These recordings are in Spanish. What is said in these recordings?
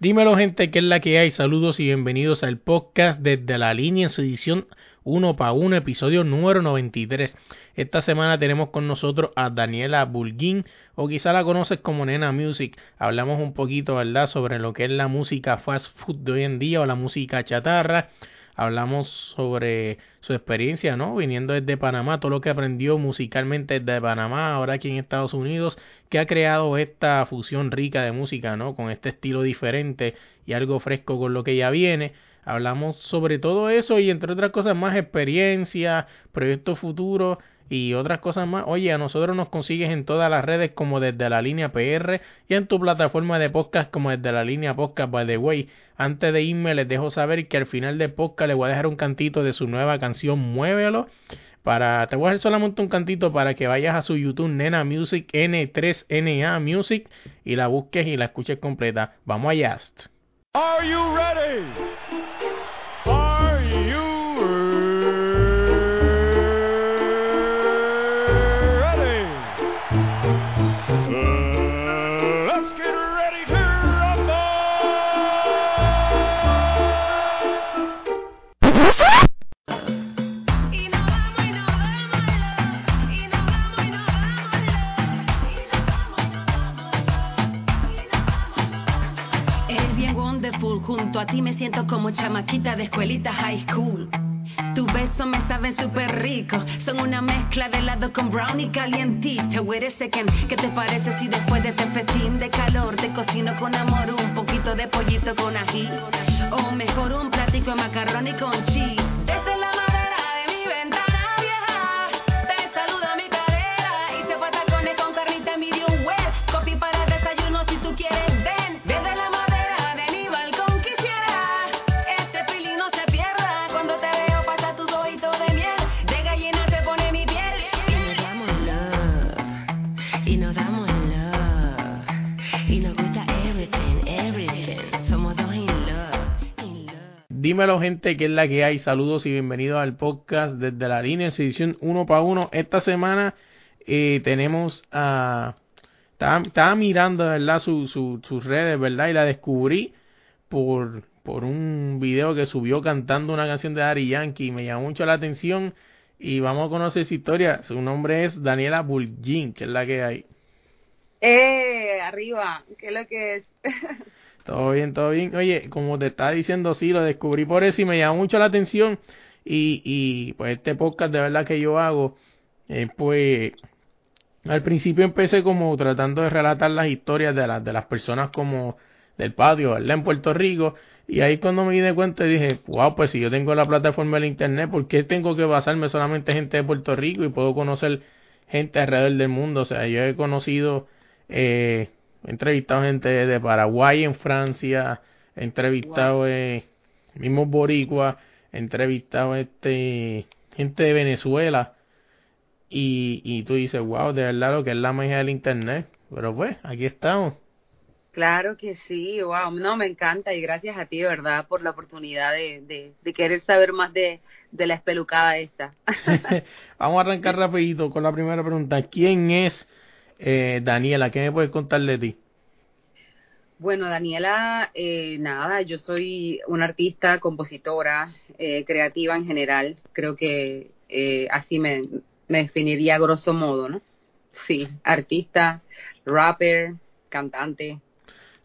Dímelo gente, ¿qué es la que hay? Saludos y bienvenidos al podcast desde la línea en su edición 1 para 1, episodio número 93. Esta semana tenemos con nosotros a Daniela Bulguín, o quizá la conoces como Nena Music. Hablamos un poquito, ¿verdad?, sobre lo que es la música fast food de hoy en día o la música chatarra hablamos sobre su experiencia, ¿no? Viniendo desde Panamá, todo lo que aprendió musicalmente desde Panamá, ahora aquí en Estados Unidos, que ha creado esta fusión rica de música, ¿no? Con este estilo diferente y algo fresco con lo que ya viene. Hablamos sobre todo eso y entre otras cosas más experiencia, proyectos futuros y otras cosas más. Oye, a nosotros nos consigues en todas las redes como desde la línea PR y en tu plataforma de podcast como desde la línea podcast by the way. Antes de irme les dejo saber que al final de podcast les voy a dejar un cantito de su nueva canción Muévelo. Para, te voy a dejar solamente un cantito para que vayas a su YouTube Nena Music N3NA Music y la busques y la escuches completa. Vamos allá. Are? A ti me siento como chamaquita de escuelita high school. Tu beso me sabe súper rico. Son una mezcla de helado con brownie calientito. Wait a second, ¿qué te parece si después de este festín de calor te cocino con amor un poquito de pollito con ají? O mejor un platico de macarrón y con cheese. Dímelo gente, que es la que hay. Saludos y bienvenidos al podcast desde la línea, edición uno para uno. Esta semana eh, tenemos a... Estaba, mirando, ¿verdad? Su, su, sus redes, ¿verdad? Y la descubrí por, por un video que subió cantando una canción de Ari Yankee. Me llamó mucho la atención y vamos a conocer su historia. Su nombre es Daniela Bulgin, que es la que hay. ¡Eh! Arriba, ¿qué es lo que es? Todo bien, todo bien. Oye, como te estaba diciendo, sí, lo descubrí por eso y me llamó mucho la atención. Y, y pues este podcast de verdad que yo hago, eh, pues al principio empecé como tratando de relatar las historias de, las de las personas como del patio, ¿verdad? En Puerto Rico. Y ahí cuando me di cuenta dije, wow, pues si yo tengo la plataforma del internet, ¿por qué tengo que basarme solamente en gente de Puerto Rico y puedo conocer gente alrededor del mundo? O sea, yo he conocido eh, He entrevistado gente de Paraguay en Francia, he entrevistado eh, mismos boricuas, he entrevistado este gente de Venezuela y, y tú dices, wow, de verdad lo que es la magia del internet. Pero pues, aquí estamos. Claro que sí, wow, no, me encanta y gracias a ti, de verdad, por la oportunidad de, de, querer saber más de, de la espelucada esta. Vamos a arrancar rapidito con la primera pregunta. ¿Quién es eh, Daniela, ¿qué me puedes contar de ti? Bueno, Daniela, eh, nada, yo soy una artista, compositora, eh, creativa en general. Creo que eh, así me, me definiría a grosso modo, ¿no? Sí, artista, rapper, cantante.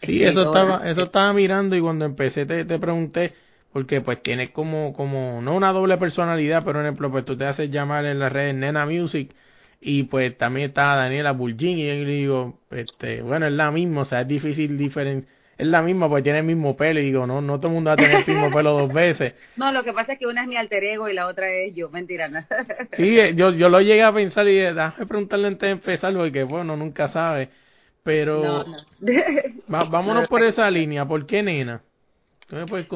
Sí, eso estaba, eso estaba mirando y cuando empecé te, te pregunté, porque pues tienes como, como, no una doble personalidad, pero en ejemplo, pues tú te haces llamar en las redes Nena Music y pues también está Daniela Bulgin y yo le digo, este, bueno, es la misma, o sea, es difícil diferenciar es la misma porque tiene el mismo pelo y digo, no, no todo el mundo va a tener el mismo pelo dos veces. No, lo que pasa es que una es mi alter ego y la otra es yo, mentira. No. Sí, eh, yo, yo lo llegué a pensar y dije, déjame preguntarle antes de empezar porque, bueno, nunca sabe. Pero vámonos por esa línea, ¿por qué nena?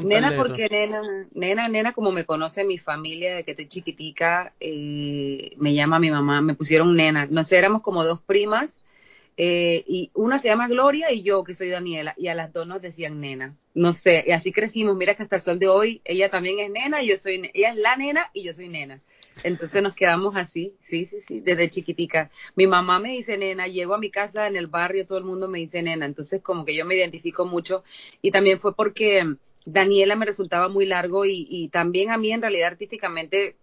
Nena, porque nena, nena, nena, como me conoce mi familia de que estoy chiquitica, eh, me llama mi mamá, me pusieron nena. No sé, éramos como dos primas, eh, y una se llama Gloria y yo, que soy Daniela, y a las dos nos decían nena. No sé, y así crecimos. Mira que hasta el sol de hoy, ella también es nena, y yo soy, ella es la nena y yo soy nena. Entonces nos quedamos así, sí, sí, sí, desde chiquitica. Mi mamá me dice nena, llego a mi casa en el barrio, todo el mundo me dice nena, entonces como que yo me identifico mucho y también fue porque Daniela me resultaba muy largo y, y también a mí en realidad artísticamente,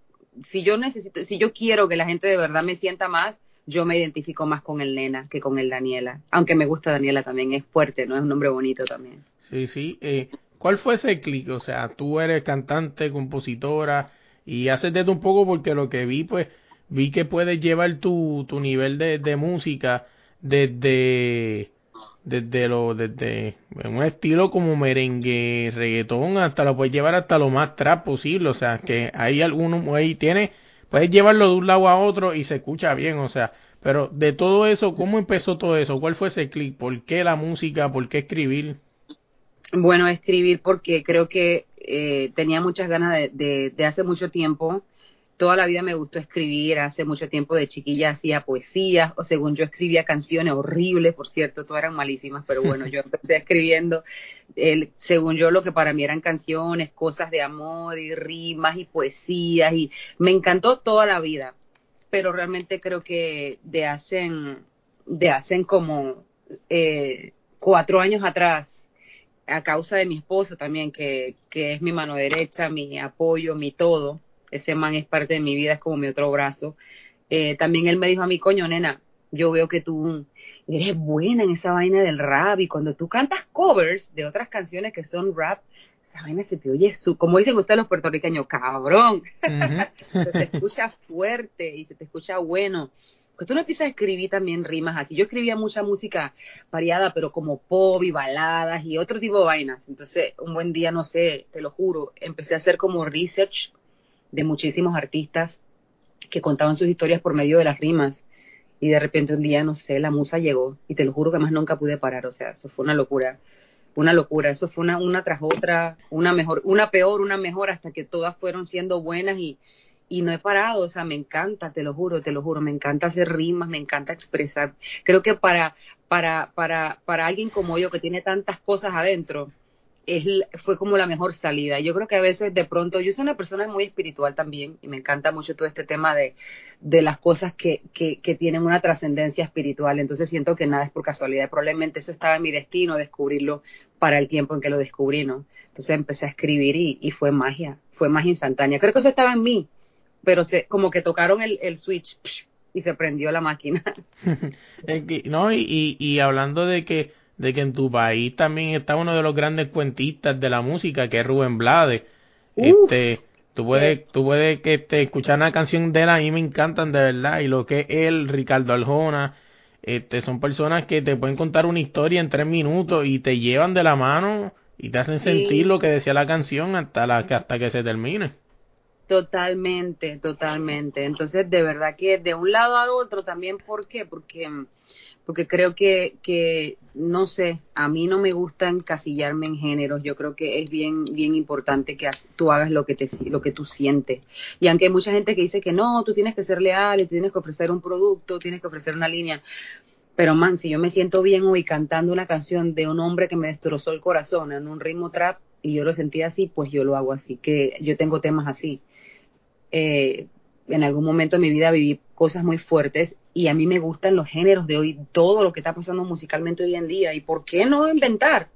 si yo necesito, si yo quiero que la gente de verdad me sienta más, yo me identifico más con el nena que con el Daniela, aunque me gusta Daniela también, es fuerte, ¿no? Es un nombre bonito también. Sí, sí. Eh, ¿Cuál fue ese clic? O sea, tú eres cantante, compositora y haces de un poco porque lo que vi, pues, vi que puedes llevar tu, tu nivel de, de música desde desde lo desde un estilo como merengue reggaetón hasta lo puedes llevar hasta lo más trap posible. O sea que hay algunos ahí tiene puedes llevarlo de un lado a otro y se escucha bien o sea. Pero de todo eso cómo empezó todo eso cuál fue ese clic por qué la música por qué escribir bueno escribir porque creo que eh, tenía muchas ganas de, de, de hace mucho tiempo. Toda la vida me gustó escribir, hace mucho tiempo de chiquilla hacía poesías, o según yo escribía canciones horribles, por cierto, todas eran malísimas, pero bueno, yo empecé escribiendo, el, según yo, lo que para mí eran canciones, cosas de amor y rimas y poesías, y me encantó toda la vida, pero realmente creo que de hacen, de hacen como eh, cuatro años atrás, a causa de mi esposo también, que, que es mi mano derecha, mi apoyo, mi todo, ese man es parte de mi vida, es como mi otro brazo. Eh, también él me dijo a mí, coño, nena, yo veo que tú eres buena en esa vaina del rap y cuando tú cantas covers de otras canciones que son rap, esa vaina se te oye, su, como dicen ustedes los puertorriqueños, cabrón. se te escucha fuerte y se te escucha bueno. Pues tú no empiezas a escribir también rimas así. Yo escribía mucha música variada, pero como pop y baladas y otro tipo de vainas. Entonces, un buen día, no sé, te lo juro, empecé a hacer como research de muchísimos artistas que contaban sus historias por medio de las rimas y de repente un día, no sé, la musa llegó y te lo juro que más nunca pude parar, o sea, eso fue una locura, una locura, eso fue una, una tras otra, una mejor, una peor, una mejor, hasta que todas fueron siendo buenas y, y no he parado, o sea, me encanta, te lo juro, te lo juro, me encanta hacer rimas, me encanta expresar. Creo que para, para, para, para alguien como yo que tiene tantas cosas adentro, es, fue como la mejor salida. Yo creo que a veces de pronto, yo soy una persona muy espiritual también y me encanta mucho todo este tema de, de las cosas que, que, tienen una trascendencia espiritual. Entonces siento que nada es por casualidad. Probablemente eso estaba en mi destino, descubrirlo para el tiempo en que lo descubrí, ¿no? Entonces empecé a escribir y, y fue magia, fue magia instantánea. Creo que eso estaba en mí, pero se, como que tocaron el, el switch y se prendió la máquina. no, y, y, hablando de que de que en tu país también está uno de los grandes cuentistas de la música, que es Rubén Blades. este, tú puedes, tú puedes que este, escuchar una canción de él, a mí me encantan de verdad, y lo que es él, Ricardo Aljona, este, son personas que te pueden contar una historia en tres minutos y te llevan de la mano y te hacen sentir lo que decía la canción hasta la hasta que se termine. Totalmente, totalmente. Entonces, de verdad que de un lado al otro también, ¿por qué? Porque porque creo que, que, no sé, a mí no me gusta encasillarme en géneros, yo creo que es bien, bien importante que tú hagas lo que, te, lo que tú sientes. Y aunque hay mucha gente que dice que no, tú tienes que ser leal y tienes que ofrecer un producto, tienes que ofrecer una línea, pero man, si yo me siento bien hoy cantando una canción de un hombre que me destrozó el corazón en un ritmo trap y yo lo sentí así, pues yo lo hago así, que yo tengo temas así. Eh, en algún momento de mi vida viví cosas muy fuertes y a mí me gustan los géneros de hoy, todo lo que está pasando musicalmente hoy en día. ¿Y por qué no inventar?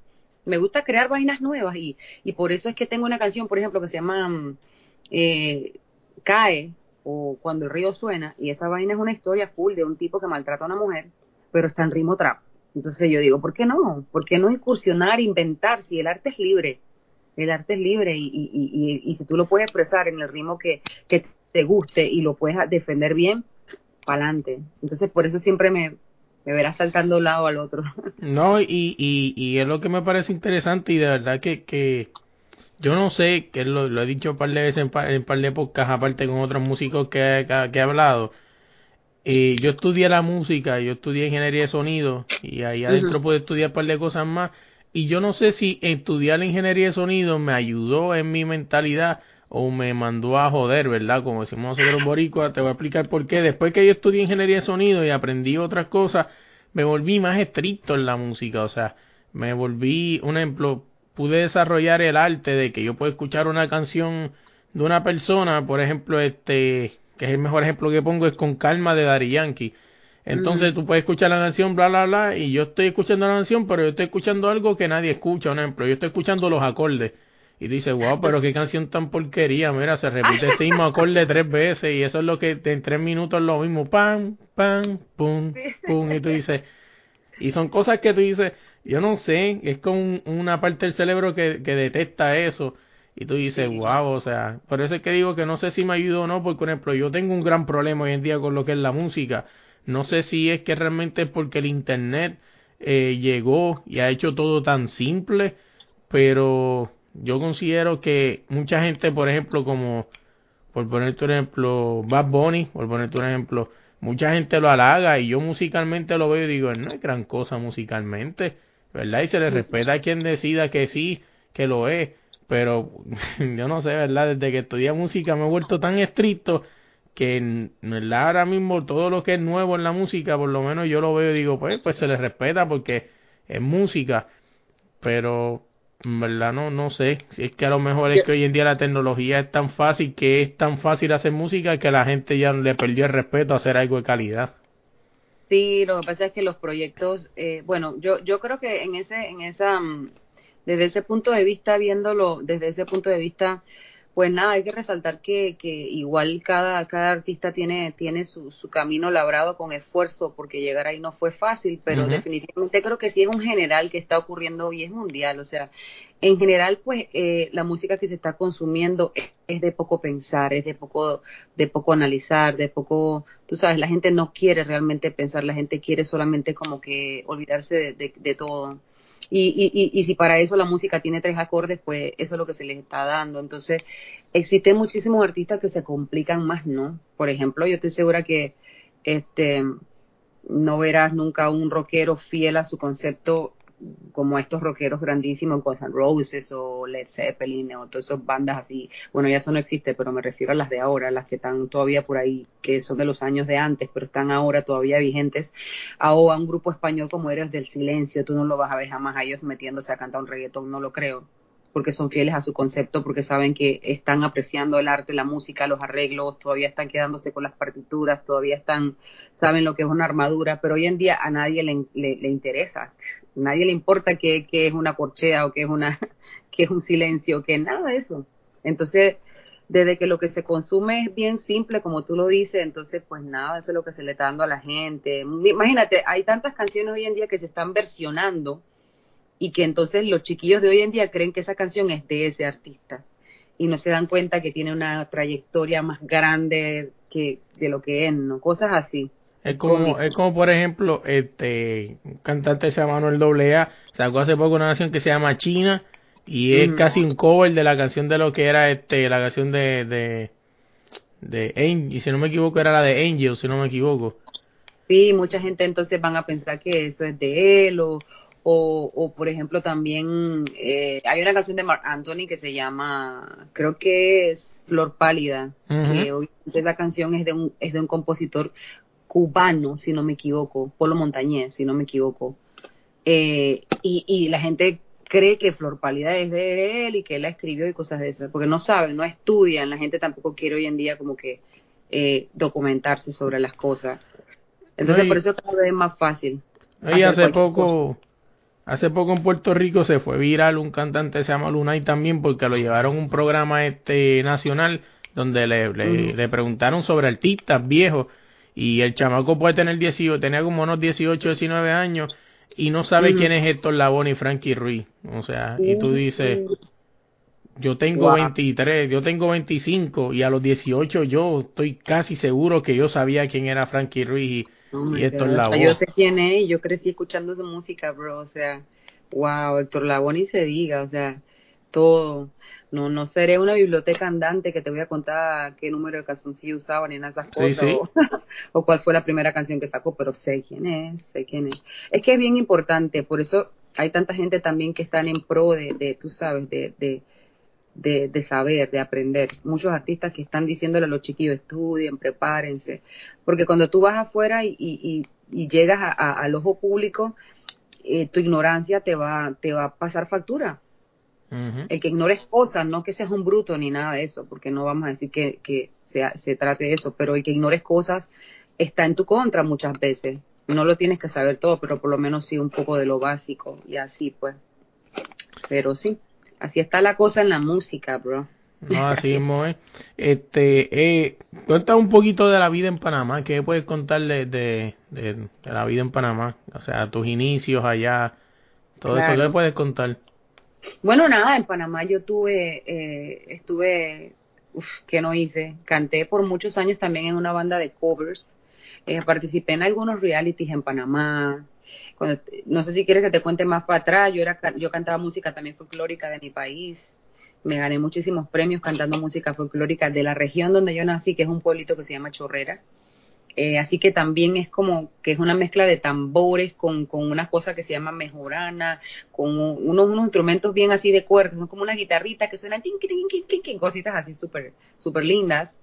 Me gusta crear vainas nuevas y, y por eso es que tengo una canción, por ejemplo, que se llama mm, eh, Cae o Cuando el río suena y esa vaina es una historia full de un tipo que maltrata a una mujer, pero está en ritmo trap. Entonces yo digo, ¿por qué no? ¿Por qué no incursionar, inventar? Si el arte es libre, el arte es libre y, y, y, y si tú lo puedes expresar en el ritmo que, que te guste y lo puedes defender bien, para adelante. Entonces, por eso siempre me, me verás saltando de un lado al otro. No, y, y, y es lo que me parece interesante y de verdad que, que yo no sé, que lo, lo he dicho un par de veces en, par, en par de podcasts, aparte con otros músicos que, que, que he hablado. Eh, yo estudié la música, yo estudié ingeniería de sonido y ahí adentro uh -huh. pude estudiar un par de cosas más. Y yo no sé si estudiar la ingeniería de sonido me ayudó en mi mentalidad o me mandó a joder, ¿verdad? Como decimos nosotros boricuas, te voy a explicar por qué. Después que yo estudié ingeniería de sonido y aprendí otras cosas, me volví más estricto en la música, o sea, me volví, un ejemplo, pude desarrollar el arte de que yo puedo escuchar una canción de una persona, por ejemplo, este, que es el mejor ejemplo que pongo, es con Calma de Dari Yankee. Entonces tú puedes escuchar la canción, bla, bla, bla, y yo estoy escuchando la canción, pero yo estoy escuchando algo que nadie escucha, un ejemplo, yo estoy escuchando los acordes. Y tú dices, wow, pero qué canción tan porquería, mira, se repite este mismo acorde tres veces y eso es lo que en tres minutos es lo mismo, pam, pam, pum, pum, y tú dices, y son cosas que tú dices, yo no sé, es como una parte del cerebro que, que detecta eso. Y tú dices, wow, o sea, por eso es que digo que no sé si me ayuda o no, porque por ejemplo, yo tengo un gran problema hoy en día con lo que es la música. No sé si es que realmente es porque el Internet eh, llegó y ha hecho todo tan simple, pero yo considero que mucha gente, por ejemplo, como, por ponerte un ejemplo, Bad Bunny, por ponerte un ejemplo, mucha gente lo halaga y yo musicalmente lo veo y digo, no es gran cosa musicalmente, ¿verdad? Y se le respeta a quien decida que sí, que lo es pero yo no sé, ¿verdad? Desde que estudié música me he vuelto tan estricto que ¿verdad? ahora mismo todo lo que es nuevo en la música, por lo menos yo lo veo y digo, pues, pues se le respeta porque es música, pero verdad no no sé si es que a lo mejor es que hoy en día la tecnología es tan fácil que es tan fácil hacer música que la gente ya le perdió el respeto a hacer algo de calidad sí lo que pasa es que los proyectos eh, bueno yo yo creo que en ese en esa mm, desde ese punto de vista, viéndolo desde ese punto de vista, pues nada, hay que resaltar que, que igual cada, cada artista tiene, tiene su, su camino labrado con esfuerzo, porque llegar ahí no fue fácil, pero definitivamente creo que sí es un general que está ocurriendo y es mundial, o sea, en general, pues eh, la música que se está consumiendo es, de poco pensar, es de poco, de poco analizar, de poco, tú sabes, la gente no quiere realmente pensar, la gente quiere solamente como que olvidarse de, de todo. Y, y, y, si para eso la música tiene tres acordes, pues eso es lo que se les está dando. Entonces, existen muchísimos artistas que se complican más, ¿no? Por ejemplo, yo estoy segura que este no verás nunca un rockero fiel a su concepto como estos rockeros grandísimos, Guns N' Roses o Led Zeppelin o todas esas bandas así. Bueno, ya eso no existe, pero me refiero a las de ahora, las que están todavía por ahí, que son de los años de antes, pero están ahora todavía vigentes. O a un grupo español como Eres del Silencio, tú no lo vas a ver jamás a ellos metiéndose a cantar un reggaetón, no lo creo porque son fieles a su concepto, porque saben que están apreciando el arte, la música, los arreglos, todavía están quedándose con las partituras, todavía están, saben lo que es una armadura, pero hoy en día a nadie le, le, interesa, nadie le importa que, es una corchea o que es una, que es un silencio, que nada de eso. Entonces, desde que lo que se consume es bien simple, como tú lo dices, entonces pues nada, eso es lo que se le está dando a la gente. Imagínate, hay tantas canciones hoy en día que se están versionando, y que entonces los chiquillos de hoy en día creen que esa canción es de ese artista y no se dan cuenta que tiene una trayectoria más grande que de lo que es, ¿no? Cosas así. Es como, es como por ejemplo, este un cantante se llama Manuel AA, sacó hace poco una canción que se llama China y es casi un cover de la canción de lo que era este la canción de de de Angel, si no me equivoco era la de Angel, si no me equivoco. Sí, mucha gente entonces van a pensar que eso es de él o, o, o por ejemplo, también eh, hay una canción de Mark Anthony que se llama, creo que es Flor Pálida, que obviamente esa canción es de un, es de un compositor cubano, si no me equivoco, Polo Montañez, si no me equivoco. Eh, y, y la gente cree que Flor Pálida es de él y que él la escribió y cosas de esas, porque no saben, no estudian, la gente tampoco quiere hoy en día como que eh, documentarse sobre las cosas. Entonces, por eso cada vez es más fácil. Y hace poco, Hace poco en Puerto Rico se fue viral un cantante se llama Lunay también porque lo llevaron a un programa este nacional donde le, le, preguntaron sobre artistas viejos y el chamaco puede tener 18, tenía como unos 18, 19 años y no sabe quién es Héctor Labón y Frankie Ruiz. O sea, y tú dices, yo tengo 23, yo tengo 25 y a los 18 yo estoy casi seguro que yo sabía quién era Frankie Ruiz y y Héctor Lavoe. Yo sé quién es, yo crecí escuchando su música, bro, o sea, wow, Héctor Lavoe ni se diga, o sea, todo. No no seré una biblioteca andante que te voy a contar qué número de calzoncillo usaba ni de esas cosas O, cuál fue la primera canción que sacó, pero sé quién es, sé quién es. Es que es bien importante, por eso hay tanta gente también que están en pro de, de tú sabes, de, de de, de, saber, de aprender. Muchos artistas que están diciéndole a los chiquillos, estudien, prepárense, porque cuando tú vas afuera y, y, y llegas a, al ojo público, eh, tu ignorancia te va, te va a pasar factura. El que ignores cosas, no que seas un bruto ni nada de eso, porque no vamos a decir que, que, se, se trate de eso, pero el que ignores cosas está en tu contra muchas veces. No lo tienes que saber todo, pero por lo menos sí un poco de lo básico y así pues. Pero sí, así está la cosa en la música, bro. No, así mismo es. Este, eh, cuenta un poquito de la vida en Panamá. ¿Qué puedes contarle de, de, la vida en Panamá? O sea, tus inicios allá, todo eso. ¿Qué puedes contar? Bueno, nada, en Panamá yo tuve, eh, estuve, que no hice? Canté por muchos años también en una banda de covers. Eh, participé en algunos realities en Panamá. Cuando, no sé si quieres que te cuente más para atrás. Yo era, yo cantaba música también folclórica de mi país me gané muchísimos premios cantando música folclórica de la región donde yo nací, que es un pueblito que se llama Chorrera. Eh, así que también es como que es una mezcla de tambores con, con unas cosas que se llaman mejorana, con unos, unos instrumentos bien así de cuerdas, son como una guitarrita que suenan tin, cositas así súper super lindas.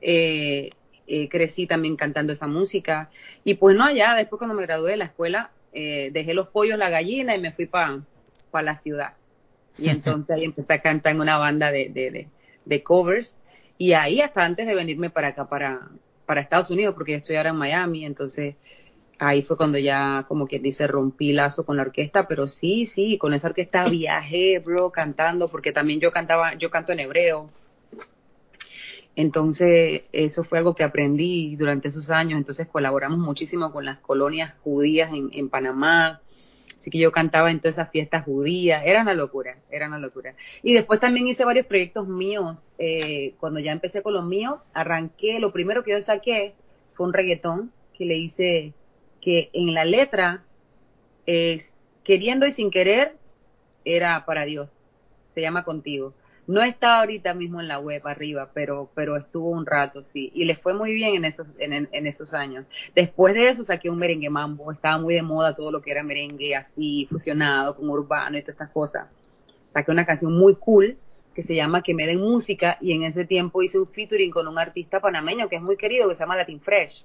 Eh, eh, crecí también cantando esa música. Y pues no, allá después cuando me gradué de la escuela, eh, dejé los pollos, la gallina y me fui para pa la ciudad. Y entonces ahí empecé a cantar en una banda de, de, de, covers. Y ahí hasta antes de venirme para acá, para, para Estados Unidos, porque yo estoy ahora en Miami, entonces ahí fue cuando ya, como quien dice, rompí lazo con la orquesta, pero sí, sí, con esa orquesta viajé, bro, cantando, porque también yo cantaba, yo canto en hebreo. Entonces, eso fue algo que aprendí durante esos años. Entonces, colaboramos muchísimo con las colonias judías en, Panamá. Así que yo cantaba en todas esas fiestas judías, era una locura, era una locura. Y después también hice varios proyectos míos. Eh, cuando ya empecé con los míos, arranqué, lo primero que yo saqué fue un reggaetón que le hice, que en la letra, eh, queriendo y sin querer, era para Dios. Se llama Contigo. No está ahorita mismo en la web arriba, pero, pero estuvo un rato, sí. Y le fue muy bien en esos, en, en, esos años. Después de eso saqué un merengue mambo. Estaba muy de moda todo lo que era merengue así, fusionado con urbano y todas estas cosas. Saqué una canción muy cool que se llama Que me den música y en ese tiempo hice un featuring con un artista panameño que es muy querido que se llama Latin Fresh.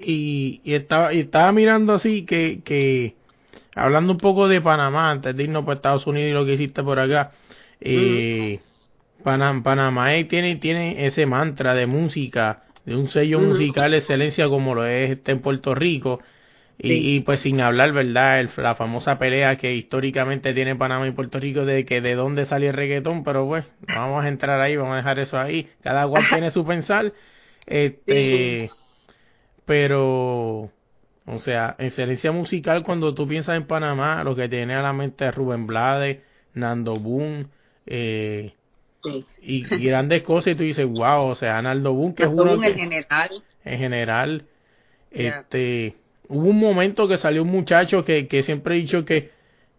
Y, y estaba y estaba mirando así que, que hablando un poco de Panamá antes de irnos para Estados Unidos y lo que hiciste por acá eh, Panamá tiene, tiene ese mantra de música, de un sello musical de excelencia como lo es este en Puerto Rico. Y, pues sin hablar, ¿verdad? la famosa pelea que históricamente tiene Panamá y Puerto Rico de que de dónde sale el reggaetón, pero pues vamos a entrar ahí, vamos a dejar eso ahí. Cada cual tiene su pensar. Este, pero, o sea, excelencia musical cuando tú piensas en Panamá, lo que tiene a la mente es Rubén Blades, Nando Boom, eh, y, grandes cosas y tú dices, wow, o sea, Arnaldo Boone, que es uno en general. En general, este, hubo un momento que salió un muchacho que, que siempre he dicho que,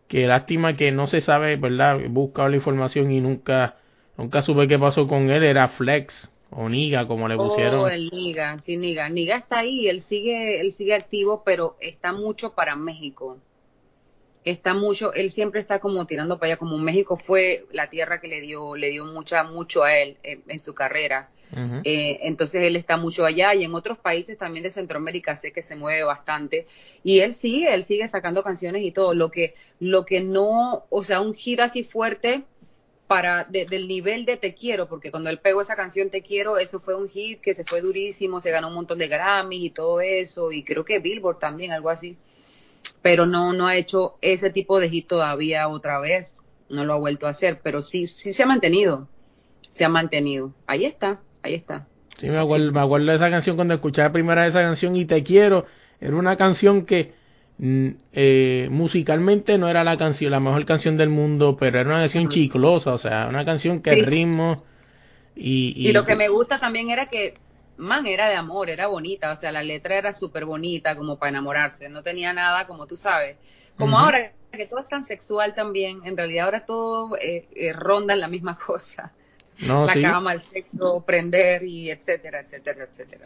que lástima que no se sabe, ¿verdad? Busca la información y nunca, nunca supe qué pasó con él, era Flex o Niga, como le pusieron. Oh, el Niga, sí, Niga. Niga está ahí, él sigue, él sigue activo, pero está mucho para México está mucho, él siempre está como tirando para allá, como México fue la tierra que le dio, le dio mucha, mucho a él en, su carrera. eh, entonces él está mucho allá y en otros países también de Centroamérica sé que se mueve bastante y él sigue, él sigue sacando canciones y todo. Lo que, lo que no, o sea, un hit así fuerte para del nivel de Te quiero, porque cuando él pegó esa canción Te quiero, eso fue un hit que se fue durísimo, se ganó un montón de Grammys y todo eso y creo que Billboard también, algo así pero no, no ha hecho ese tipo de hit todavía otra vez, no lo ha vuelto a hacer, pero sí, sí se ha mantenido, se ha mantenido. Ahí está, ahí está. Sí, me acuerdo, me acuerdo de esa canción cuando escuché la primera esa canción y Te Quiero, era una canción que mm, eh, musicalmente no era la canción, la mejor canción del mundo, pero era una canción chiclosa, o sea, una canción que el ritmo y, y, y lo que me gusta también era que man, era de amor, era bonita, o sea, la letra era súper bonita como para enamorarse, no tenía nada, como tú sabes, como ahora que todo es tan sexual también, en realidad ahora todo eh, eh, ronda en la misma cosa, la cama, el sexo, prender y etcétera, etcétera, etcétera.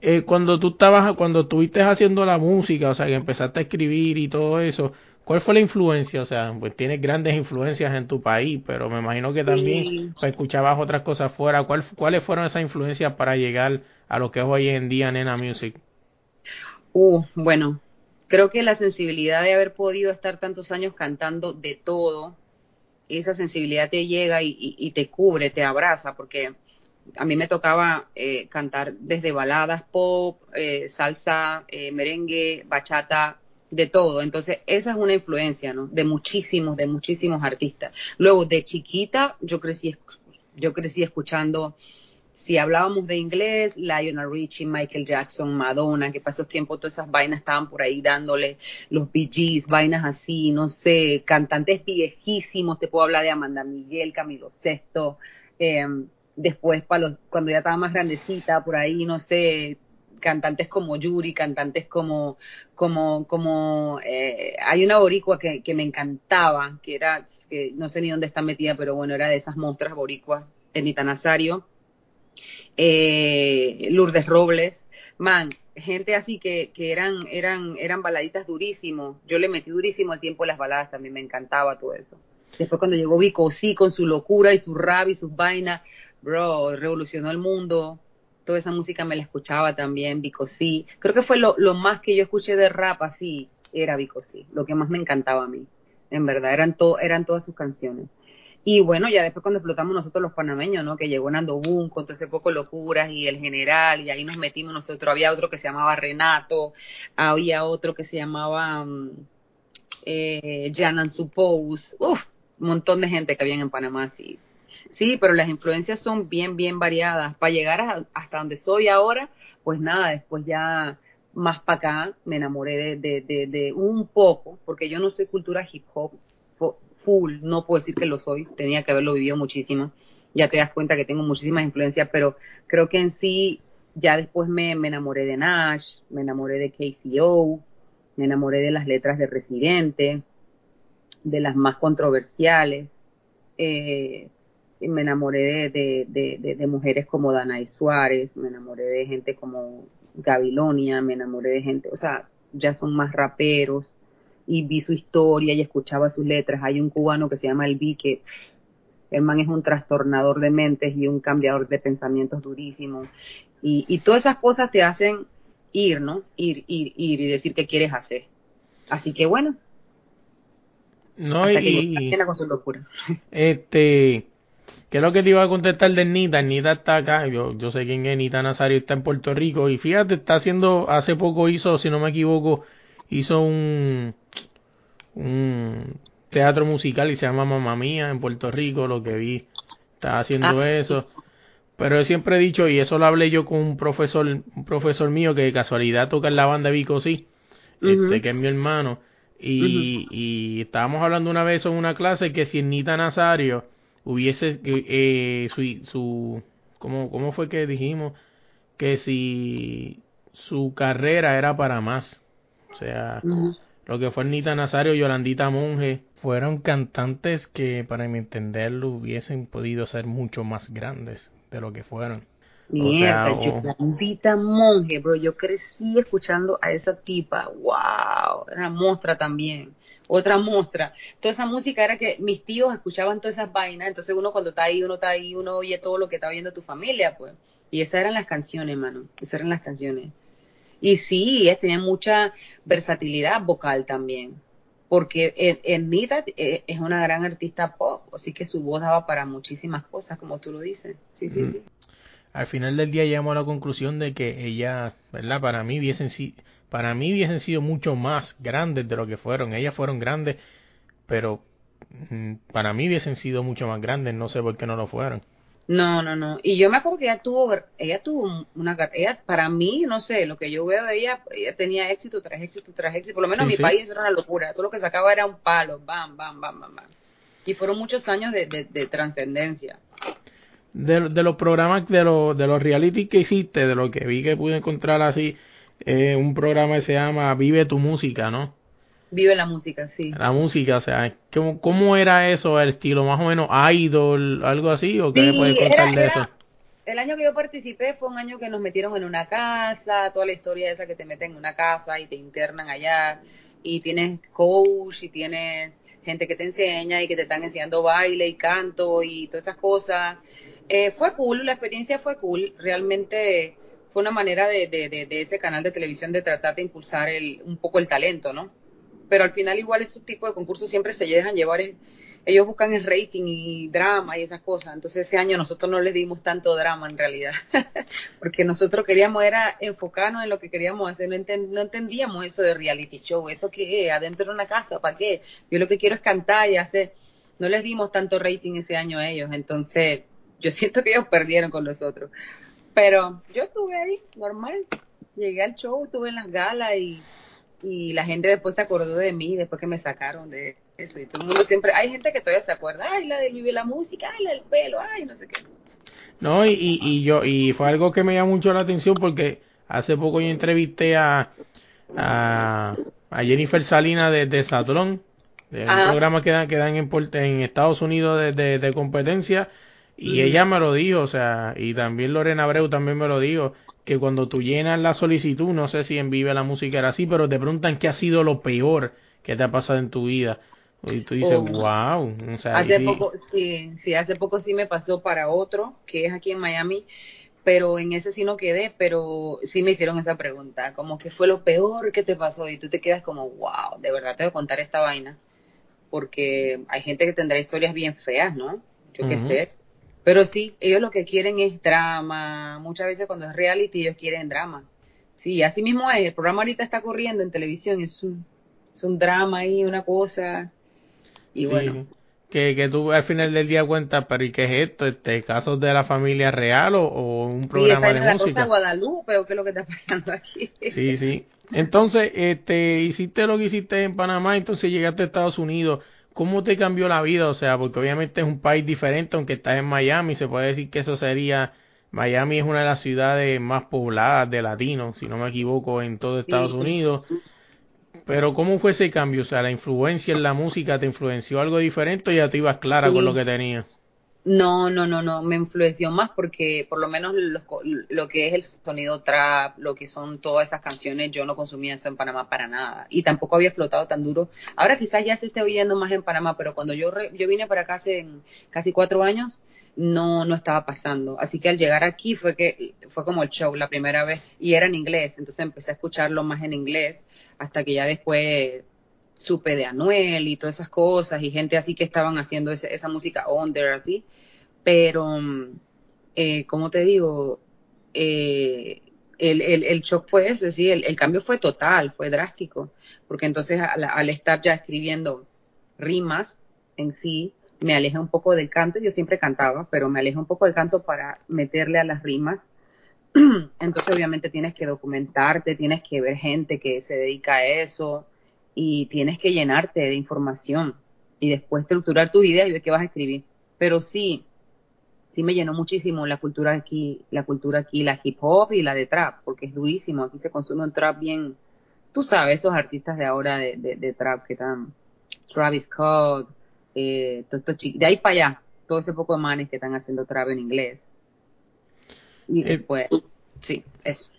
Eh, cuando tú estabas, cuando estuviste haciendo la música, o sea, que empezaste a escribir y todo eso, ¿Cuál fue la influencia? O sea, pues tienes grandes influencias en tu país, pero me imagino que también pues, escuchabas otras cosas fuera. ¿Cuál, ¿Cuáles fueron esas influencias para llegar a lo que es hoy en día Nena Music? Uh, bueno, creo que la sensibilidad de haber podido estar tantos años cantando de todo, esa sensibilidad te llega y, y, te cubre, te abraza, porque a mí me tocaba eh, cantar desde baladas, pop, eh, salsa, eh, merengue, bachata, de todo. Entonces, esa es una influencia, ¿no? De muchísimos, de muchísimos artistas. Luego, de chiquita, yo crecí, yo crecí escuchando, si hablábamos de inglés, Lionel Richie, Michael Jackson, Madonna, que pasó tiempo todas esas vainas estaban por ahí dándole los Bee Gees, vainas así, no sé, cantantes viejísimos, te puedo hablar de Amanda Miguel, Camilo Sesto, eh, después para los, cuando ya estaba más grandecita, por ahí, no sé, cantantes como Yuri, cantantes como, como, como, eh, hay una boricua que, que me encantaba, que era, que no sé ni dónde está metida, pero bueno, era de esas monstruas boricuas, Enita Nazario, eh, Lourdes Robles, man, gente así que, que eran, eran, eran baladitas durísimos. Yo le metí durísimo el tiempo las baladas, también me encantaba todo eso. Después cuando llegó Vico sí con su locura y su rap y sus vainas, bro, revolucionó el mundo. Toda esa música me la escuchaba también, Vico sí. Creo que fue lo, lo más que yo escuché de rap así, era Vico sí. Lo que más me encantaba a mí. En verdad, eran, to, eran todas sus canciones. Y bueno, ya después cuando explotamos nosotros los panameños, ¿no? Que llegó Nando Boom con todo ese poco locuras y el general, y ahí nos metimos nosotros. Había otro que se llamaba Renato, había otro que se llamaba um, eh, Janan Suppose, uf, un montón de gente que habían en Panamá, sí. Sí, pero las influencias son bien, bien variadas. Para llegar hasta donde soy ahora, pues nada, después ya más para acá me enamoré de, de, de, de, un poco, porque yo no soy cultura hip hop full, no puedo decir que lo soy, tenía que haberlo vivido muchísimo, ya te das cuenta que tengo muchísimas influencias, pero creo que en sí ya después me, me enamoré de Nash, me enamoré de KCO, me enamoré de las letras de Residente, de las más controversiales, eh, me enamoré de, de, de, de, mujeres como Danae Suárez, me enamoré de gente como Gabilonia, me enamoré de gente, o sea, ya son más raperos y vi su historia y escuchaba sus letras. Hay un cubano que se llama El Vi que el man es un trastornador de mentes y un cambiador de pensamientos durísimo. Y, y todas esas cosas te hacen ir, ¿no? Ir, ir, ir y decir qué quieres hacer. Así que bueno. No, Hasta y, que con su locura. Este, ¿Qué es lo que te iba a contestar de Nita? Nita está acá, yo, yo sé quién es Nita Nazario, está en Puerto Rico y fíjate, está haciendo, hace poco hizo, si no me equivoco, hizo un, un teatro musical y se llama Mamá Mía en Puerto Rico, lo que vi, está haciendo ah. eso. Pero yo siempre he dicho, y eso lo hablé yo con un profesor, un profesor mío que de casualidad toca en la banda Vico sí, este, que es mi hermano, y, y estábamos hablando una vez en una clase que si Nita Nazario hubiese eh, su, su ¿cómo, ¿cómo fue que dijimos? Que si su carrera era para más. O sea, lo que fue Nita Nazario y Yolandita Monge fueron cantantes que, para mi entenderlo, hubiesen podido ser mucho más grandes de lo que fueron. Mierda, o sea, o... Yolandita Monge, bro, yo crecí escuchando a esa tipa, wow, era mostra también otra muestra. Toda esa música era que mis tíos escuchaban todas esas vainas, entonces uno cuando está ahí, uno está ahí, uno oye todo lo que está viendo tu familia, pues. Y esas eran las canciones, mano, esas eran las canciones. Y sí, es, tenía mucha versatilidad vocal también, porque Ernita eh, es una gran artista pop, así que su voz daba para muchísimas cosas, como tú lo dices. Sí, sí, mm. sí. Al final del día llegamos a la conclusión de que ella, ¿verdad? Para mí hubiesen sido para mí hubiesen sido mucho más grandes de lo que fueron. Ellas fueron grandes, pero mm, para mí hubiesen sido mucho más grandes. No sé por qué no lo fueron. No, no, no. Y yo me acuerdo que ella tuvo, ella tuvo una, ella, para mí, no sé, lo que yo veo de ella, ella tenía éxito tras éxito tras éxito. Por lo menos en mi sí. país era una locura. Todo lo que sacaba era un palo, bam, bam, bam, bam, bam. Y fueron muchos años de, de, de trascendencia. De, de, los programas, de, los de los reality que hiciste, de lo que vi que pude encontrar así, eh, un programa que se llama Vive tu música, ¿no? Vive la música, sí. La música, o sea, ¿cómo, cómo era eso, el estilo más o menos idol, algo así? ¿O qué sí, me puedes contar era, de era, eso? El año que yo participé fue un año que nos metieron en una casa, toda la historia esa que te meten en una casa y te internan allá, y tienes coach y tienes gente que te enseña y que te están enseñando baile y canto y todas esas cosas. Eh, fue cool, la experiencia fue cool, realmente una manera de, ese canal de televisión de tratar de impulsar el, un poco el talento, ¿no? Pero al final igual esos tipos de concursos siempre se dejan llevar en, ellos buscan el rating y drama y esas cosas. Entonces ese año nosotros no les dimos tanto drama en realidad, porque nosotros queríamos era enfocarnos en lo que queríamos hacer, no, no entendíamos eso de reality show, eso que adentro de una casa, ¿para qué? Yo lo que quiero es cantar y hacer, no les dimos tanto rating ese año a ellos, entonces yo siento que ellos perdieron con nosotros. Pero yo estuve ahí, normal, llegué al show, estuve en las galas y y la gente después se acordó de mí después que me sacaron de eso. Y todo el mundo siempre hay gente que todavía se acuerda ay la de vivir la música ay la del pelo ay no sé qué no y, y, yo y fue algo que me llamó mucho la atención porque hace poco yo entrevisté a a, Jennifer Salina de, de de un programa que dan que dan en, en Estados Unidos de, de, competencia y ella me lo dijo o sea y también Lorena Abreu también me lo dijo que cuando tú llenas la solicitud, no sé si en Vive la Música era así, pero te preguntan qué ha sido lo peor que te ha pasado en tu vida. Y tú dices, wow. O sea, hace poco, sí, sí, hace poco sí me pasó para otro, que es aquí en Miami, pero en ese sí no quedé, pero sí me hicieron esa pregunta, como que fue lo peor que te pasó y tú te quedas como, wow, de verdad te voy a contar esta vaina, porque hay gente que tendrá historias bien feas, ¿no? Yo qué sé, pero sí, ellos lo que quieren es drama. Muchas veces cuando es reality ellos quieren drama. Sí, así mismo es. El programa ahorita está corriendo en televisión. Es un, es un drama ahí, una cosa. Y bueno. Que, que tú al final del día cuentas, pero ¿y qué es esto? ¿Este casos de la familia real o, un programa de música? Cosa Guadalupe o qué es lo que está pasando aquí? Sí, sí. Entonces, este, hiciste lo que hiciste en Panamá, entonces llegaste a Estados Unidos. ¿Cómo te cambió la vida? O sea, porque obviamente es un país diferente, aunque estás en Miami, se puede decir que eso sería, Miami es una de las ciudades más pobladas de latinos, si no me equivoco, en todo Estados Unidos. Pero ¿cómo fue ese cambio? O sea, la influencia en la música, ¿te influenció algo diferente o ya te ibas clara con lo que tenías? No, no, no, no, me influenció más porque por lo menos lo que es el sonido trap, lo que son todas esas canciones, yo no consumía eso en Panamá para nada y tampoco había explotado tan duro. Ahora quizás ya se esté oyendo más en Panamá, pero cuando yo yo vine para acá hace casi cuatro años, no no estaba pasando. Así que al llegar aquí fue que fue como el show la primera vez y era en inglés, entonces empecé a escucharlo más en inglés hasta que ya después supe de Anuel y todas esas cosas y gente así que estaban haciendo esa música under así pero, eh, como te digo, eh, el, el, el, shock fue ese, sí, el, el, cambio fue total, fue drástico, porque entonces al, estar ya escribiendo rimas en sí, me alejé un poco del canto, yo siempre cantaba, pero me alejé un poco del canto para meterle a las rimas. Entonces obviamente tienes que documentarte, tienes que ver gente que se dedica a eso y tienes que llenarte de información y después estructurar tu idea y ver qué vas a escribir. Pero sí, sí me llenó muchísimo la cultura aquí, la cultura aquí, la hip hop y la de trap, porque es durísimo. Aquí se consume un trap bien, tú sabes, esos artistas de ahora de, de, trap que están, Travis Scott, eh, de ahí para allá, todo ese poco de manes que están haciendo trap en inglés. Y eh, después, sí, eso.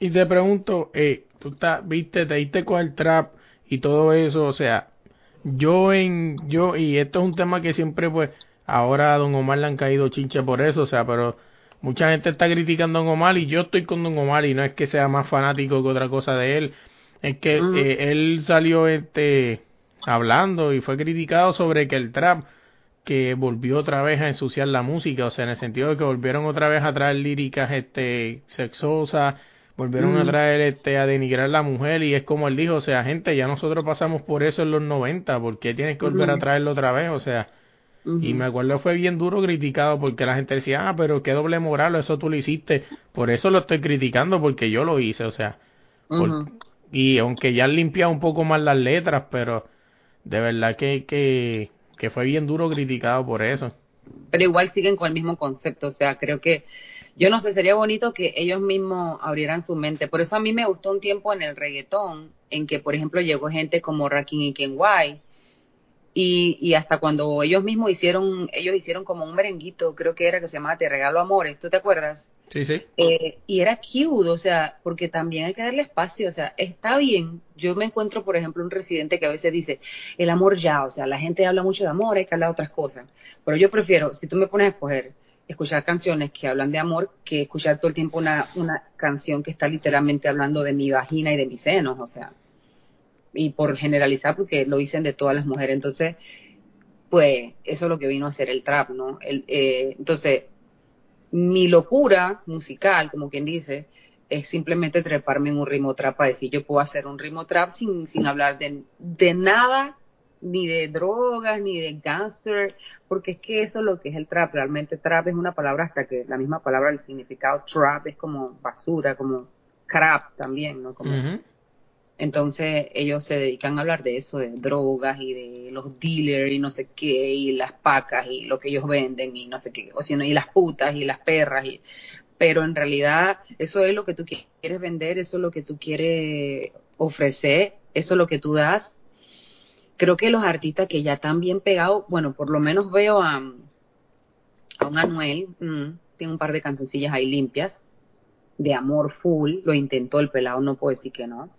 Y te pregunto, eh, tú estás, viste, te diste con el trap y todo eso, o sea, yo en, yo, y esto es un tema que siempre pues Ahora a Don Omar le han caído chinches por eso, o sea, pero mucha gente está criticando a Don Omar y yo estoy con Don Omar y no es que sea más fanático que otra cosa de él, es que eh, él salió este hablando y fue criticado sobre que el trap que volvió otra vez a ensuciar la música, o sea, en el sentido de que volvieron otra vez a traer líricas este sexosas, volvieron a traer este a denigrar a la mujer y es como él dijo, o sea, gente, ya nosotros pasamos por eso en los 90, ¿por qué tienes que volver a traerlo otra vez? O sea, y me acuerdo fue bien duro criticado porque la gente decía, ah, pero qué doble moral, eso tú lo hiciste. Por eso lo estoy criticando, porque yo lo hice, o sea. y aunque ya han limpiado un poco más las letras, pero de verdad que, que, que fue bien duro criticado por eso. Pero igual siguen con el mismo concepto, o sea, creo que yo no sé, sería bonito que ellos mismos abrieran su mente. Por eso a mí me gustó un tiempo en el reggaetón, en que, por ejemplo, llegó gente como Rakim y Ken White, y, y hasta cuando ellos mismos hicieron, ellos hicieron como un merenguito, creo que era que se llamaba Te Regalo Amores, ¿tú te acuerdas? Sí, sí. Eh, y era cute, o sea, porque también hay que darle espacio, o sea, está bien. Yo me encuentro, por ejemplo, un residente que a veces dice, el amor ya, o sea, la gente habla mucho de amor, hay que hablar de otras cosas. Pero yo prefiero, si tú me pones a escoger, escuchar canciones que hablan de amor que escuchar todo el tiempo una, una canción que está literalmente hablando de mi vagina y de mis senos, o sea y por generalizar porque lo dicen de todas las mujeres. Entonces, pues eso es lo que vino a hacer el trap, ¿no? Eh, entonces, mi locura musical, como quien dice, es simplemente treparme en un ritmo trap para decir yo puedo hacer un ritmo trap sin, sin hablar de, de nada, ni de drogas, ni de gangster, porque es que eso es lo que es el trap. Realmente trap es una palabra hasta que la misma palabra, el significado trap es como basura, como crap también, ¿no? Como, Entonces ellos se dedican a hablar de eso, de drogas y de los dealers y no sé qué, y las pacas y lo que ellos venden y no sé qué, o sino y las putas y las perras y pero en realidad eso es lo que tú quieres vender, eso es lo que tú quieres ofrecer, eso es lo que tú das. Creo que los artistas que ya están bien pegados, bueno, por lo menos veo a, a un Anuel, mm, tiene un par de cancioncillas ahí limpias, de amor full, lo intentó el pelado, no puedo decir que no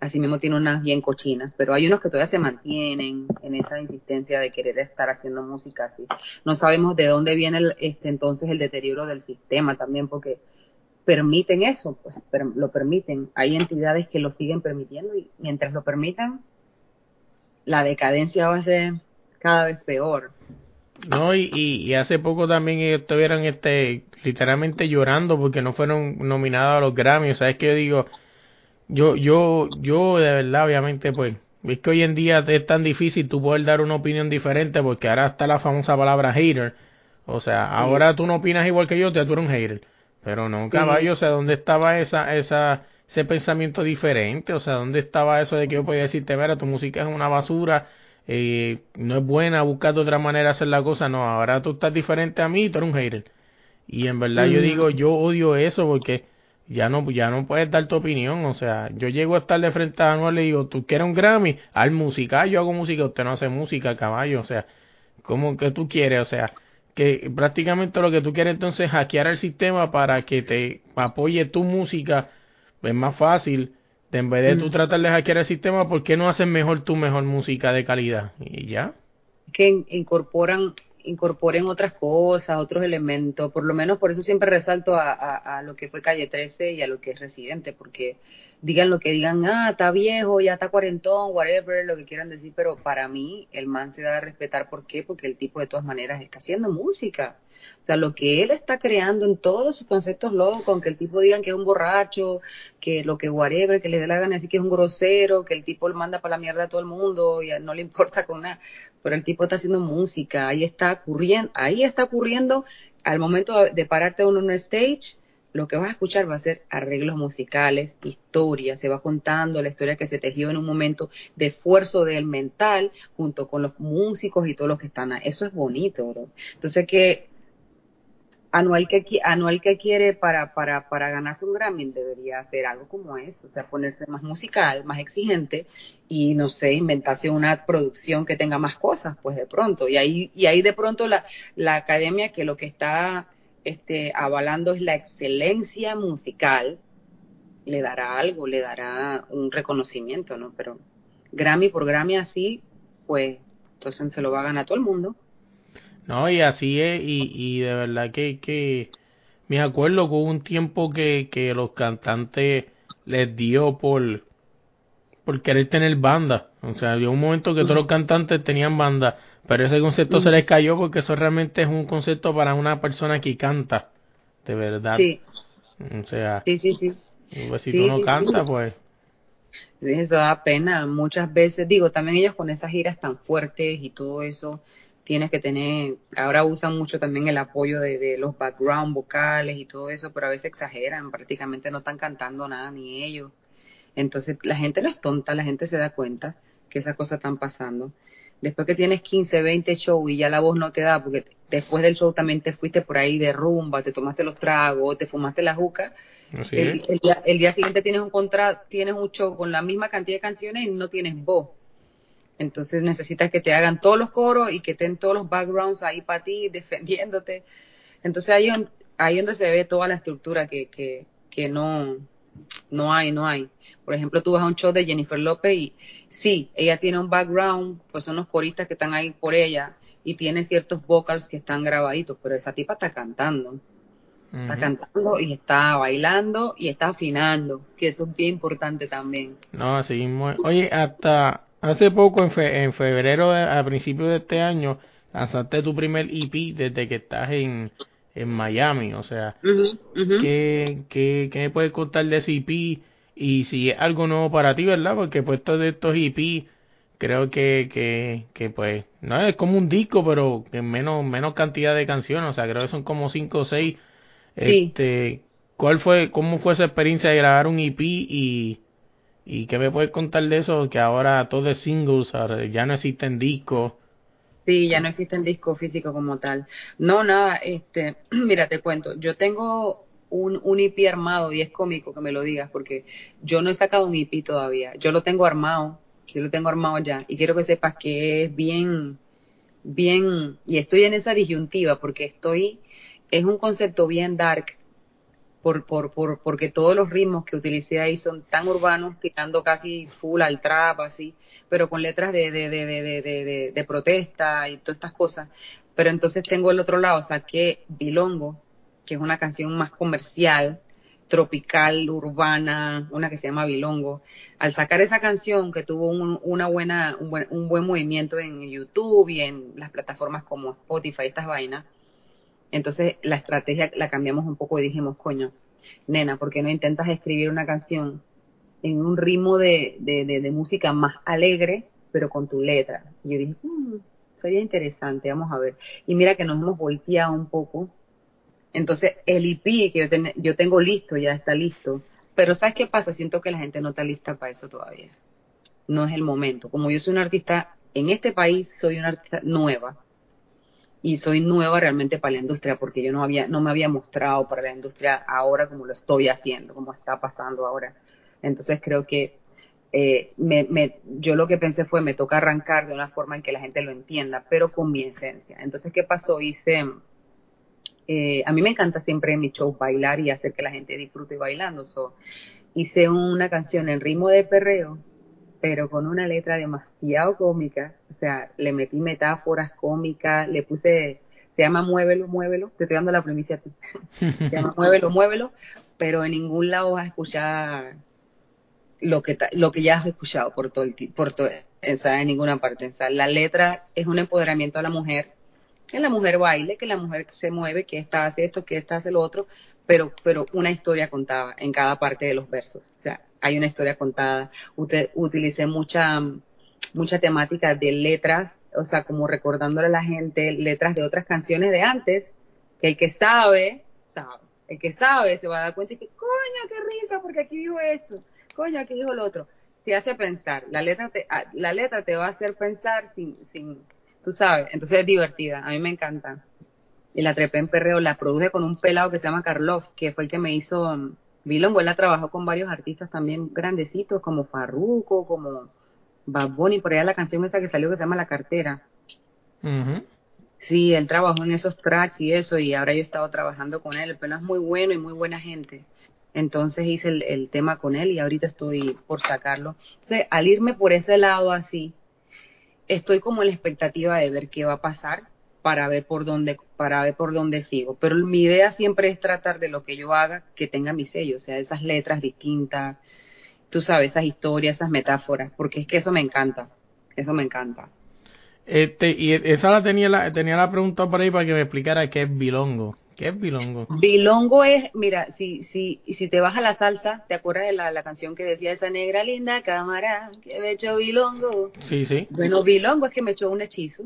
así mismo tiene unas bien cochinas, pero hay unos que todavía se mantienen en esa insistencia de querer estar haciendo música así. No sabemos de dónde viene el, este entonces el deterioro del sistema también, porque permiten eso, pues lo permiten. Hay entidades que lo siguen permitiendo y mientras lo permitan, la decadencia va a ser cada vez peor. No, y, y, hace poco también estuvieron este, literalmente llorando porque no fueron nominados a los Grammys. ¿Sabes qué digo? Yo, yo, yo de verdad, obviamente, pues, es que hoy en día es tan difícil tú poder dar una opinión diferente porque ahora está la famosa palabra hater. O sea, ahora tú no opinas igual que yo, ya tú eres un hater. Pero no, caballo, o sea, ¿dónde estaba esa, esa, ese pensamiento diferente? O sea, ¿dónde estaba eso de que yo podía decirte, vera, tu música es una basura, eh, no es buena, buscar de otra manera hacer la cosa? No, ahora tú estás diferente a mí y tú eres un hater. Y en verdad yo digo, yo odio eso porque ya no, ya no puedes dar tu opinión. O sea, yo llego a estar de frente a Anuel y le digo, ¿tú quieres un Grammy? Al música, yo hago música, usted no hace música, caballo. O sea, ¿cómo que tú quieres? O sea, que prácticamente lo que tú quieres entonces es hackear el sistema para que te apoye tu música. Es más fácil. En vez de tú mm. tratar de hackear el sistema, ¿por qué no haces mejor tu mejor música de calidad? Y ya. Que incorporan incorporen otras cosas, otros elementos, por lo menos por eso siempre resalto a, a, lo que fue Calle 13 y a lo que es Residente, porque digan lo que digan, ah, está viejo, ya está cuarentón, whatever, lo que quieran decir, pero para mí el man se da a respetar, ¿por qué? Porque el tipo de todas maneras está haciendo música. O sea, lo que él está creando en todos sus conceptos locos, con que el tipo digan que es un borracho, que lo que whatever, que le dé la gana decir que es un grosero, que el tipo le manda para la mierda a todo el mundo y no le importa con nada pero el tipo está haciendo música, ahí está ocurriendo, ahí está ocurriendo, al momento de pararte en un stage, lo que vas a escuchar va a ser arreglos musicales, historias, se va contando la historia que se tejió en un momento de esfuerzo del mental junto con los músicos y todos los que están ahí. Eso es bonito, bro. Entonces que anual que anual que quiere para para para ganarse un Grammy debería hacer algo como eso, o sea, ponerse más musical, más exigente y no sé, inventarse una producción que tenga más cosas, pues de pronto y ahí y ahí de pronto la la academia que lo que está este avalando es la excelencia musical le dará algo, le dará un reconocimiento, ¿no? Pero Grammy por Grammy así, pues entonces se lo va a ganar todo el mundo. No, y así es, y, y de verdad que, que me acuerdo que hubo un tiempo que, que los cantantes les dio por, por querer tener banda. O sea, había un momento que todos los cantantes tenían banda, pero ese concepto se les cayó porque eso realmente es un concepto para una persona que canta, de verdad. Sí. O sea, sí, sí, sí. Pues si tú no cantas, pues... Eso da pena muchas veces. Digo, también ellos con esas giras tan fuertes y todo eso, tienes que tener, ahora usan mucho también el apoyo de, los background vocales y todo eso, pero a veces exageran, prácticamente no están cantando nada ni ellos. Entonces la gente no es tonta, la gente se da cuenta que esas cosas están pasando. Después que tienes 15, 20 shows y ya la voz no te da, porque después del show también te fuiste por ahí de rumba, te tomaste los tragos, te fumaste la juca, el, día, el día siguiente tienes un contrato, tienes un show con la misma cantidad de canciones y no tienes voz entonces necesitas que te hagan todos los coros y que estén todos los backgrounds ahí para ti, defendiéndote. Entonces ahí, ahí donde se ve toda la estructura que, que, que no, no hay, no hay. Por ejemplo, tú vas a un show de Jennifer López y sí, ella tiene un background, pues son los coristas que están ahí por ella y tiene ciertos vocals que están grabaditos, pero esa tipa está cantando. Está cantando y está bailando y está afinando, que eso es bien importante también. No, así mismo. Oye, hasta hace poco, en, en febrero, a principios de este año, lanzaste tu primer EP desde que estás en, en Miami. O sea, ¿qué, qué, ¿qué me puedes contar de ese EP? Y si es algo nuevo para ti, ¿verdad? Porque puesto de estos EP, creo que, que, que pues, no es como un disco, pero en menos, menos cantidad de canciones. O sea, creo que son como cinco o seis. Este, ¿cuál fue, cómo fue esa experiencia de grabar un EP y, y qué me puedes contar de eso? Que ahora todo es singles, ya no existen discos. Sí, ya no existe el disco físico como tal. No, nada, este, mira, te cuento, yo tengo un, un IP armado y es cómico que me lo digas porque yo no he sacado un IP todavía, yo lo tengo armado, yo lo tengo armado ya y quiero que sepas que es bien, bien, y estoy en esa disyuntiva porque estoy, es un concepto bien dark, por, por, por, porque todos los ritmos que utilicé ahí son tan urbanos, quitando casi full al trap, así, pero con letras de, de, de, de, de, de protesta y todas estas cosas. Pero entonces tengo el otro lado, saqué Bilongo, que es una canción más comercial, tropical, urbana, una que se llama Bilongo. Al sacar esa canción, que tuvo un, una buena, un buen, un buen movimiento en YouTube y en las plataformas como Spotify, estas vainas, entonces la estrategia la cambiamos un poco y dijimos, coño, nena, ¿por qué no intentas escribir una canción en un ritmo de, de, música más alegre, pero con tu letra? Y yo dije, mmm, sería interesante, vamos a ver. Y mira que nos hemos volteado un poco. Entonces el IP que yo, yo tengo listo, ya está listo. Pero ¿sabes qué pasa? Siento que la gente no está lista para eso todavía. No es el momento. Como yo soy una artista en este país, soy una artista nueva y soy nueva realmente para la industria porque yo no había no me había mostrado para la industria ahora como lo estoy haciendo como está pasando ahora. Entonces creo que eh, me, me, yo lo que pensé fue me toca arrancar de una forma en que la gente lo entienda pero con mi esencia. Entonces qué pasó hice eh, a mí me encanta siempre en mi show bailar y hacer que la gente disfrute bailando. So, hice una canción en ritmo de perreo pero con una letra demasiado cómica, o sea, le metí metáforas cómicas, le puse, se llama Muévelo, Muévelo, te estoy dando la primicia a ti, se llama Muévelo, Muévelo, pero en ningún lado vas a escuchar lo que, lo que ya has escuchado por todo el por todo, en ninguna parte. O sea, la letra es un empoderamiento a la mujer, que la mujer baile, que la mujer se mueve, que esta hace esto, que esta hace lo otro, pero, pero una historia contada en cada parte de los versos. O sea, hay una historia contada. utilicé mucha, mucha temática de letras, o sea, como recordándole a la gente letras de otras canciones de antes, que el que sabe, sabe. El que sabe se va a dar cuenta y que, coño, qué risa, porque aquí dijo esto, coño, aquí dijo lo otro. Te hace pensar, la letra te, ah, la letra te va a hacer pensar sin, sin, tú sabes, entonces es divertida, a mí me encanta. Y la trepé en perreo, la produje con un pelado que se llama Karloff, que fue el que me hizo Bilongo, él trabajó con varios artistas también grandecitos, como Farruko, como Bad Bunny, por allá la canción esa que salió que se llama La Cartera. Sí, él trabajó en esos tracks y eso, y ahora yo he estado trabajando con él, pero es muy bueno y muy buena gente. Entonces hice el, el tema con él y ahorita estoy por sacarlo. Entonces, al irme por ese lado así, estoy como en la expectativa de ver qué va a pasar para ver por dónde para ver por dónde sigo. Pero mi idea siempre es tratar de lo que yo haga que tenga mi sello, o sea, esas letras distintas, tú sabes, esas historias, esas metáforas, porque es que eso me encanta, eso me encanta. Este, y esa la tenía la, tenía la pregunta por ahí para que me explicara qué es bilongo. ¿Qué es bilongo? Bilongo es, mira, si, si, si te vas a la salsa, ¿te acuerdas de la, la canción que decía esa negra linda cámara que me echó bilongo? Sí, sí. Bueno, bilongo es que me echó un hechizo.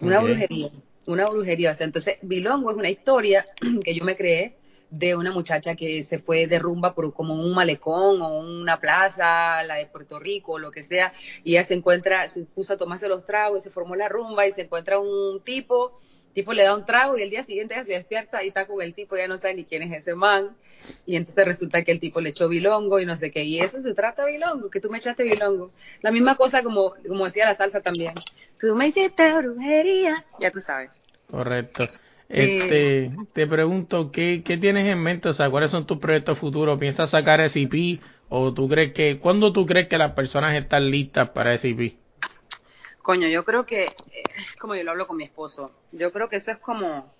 Una brujería, una brujería. entonces, Bilongo es una historia que yo me creé de una muchacha que se fue de rumba por como un malecón o una plaza, la de Puerto Rico, o lo que sea, y ella se encuentra, se puso a tomarse los tragos y se formó la rumba y se encuentra un tipo tipo le da un trago y el día siguiente ella se despierta y está con el tipo, ya no sabe ni quién es ese man. Y entonces resulta que el tipo le echó bilongo y no sé qué. Y eso se trata de bilongo, que tú me echaste bilongo. La misma cosa como, como decía la salsa también. Tú me hiciste brujería. Ya tú sabes. Correcto. Este, te pregunto, ¿qué, ¿qué tienes en mente? O sea, ¿cuáles son tus proyectos futuros? ¿Piensas sacar SCP? ¿O tú crees que, cuándo tú crees que las personas están listas para SCP? Coño, yo creo que, eh, como yo lo hablo con mi esposo, yo creo que eso es como,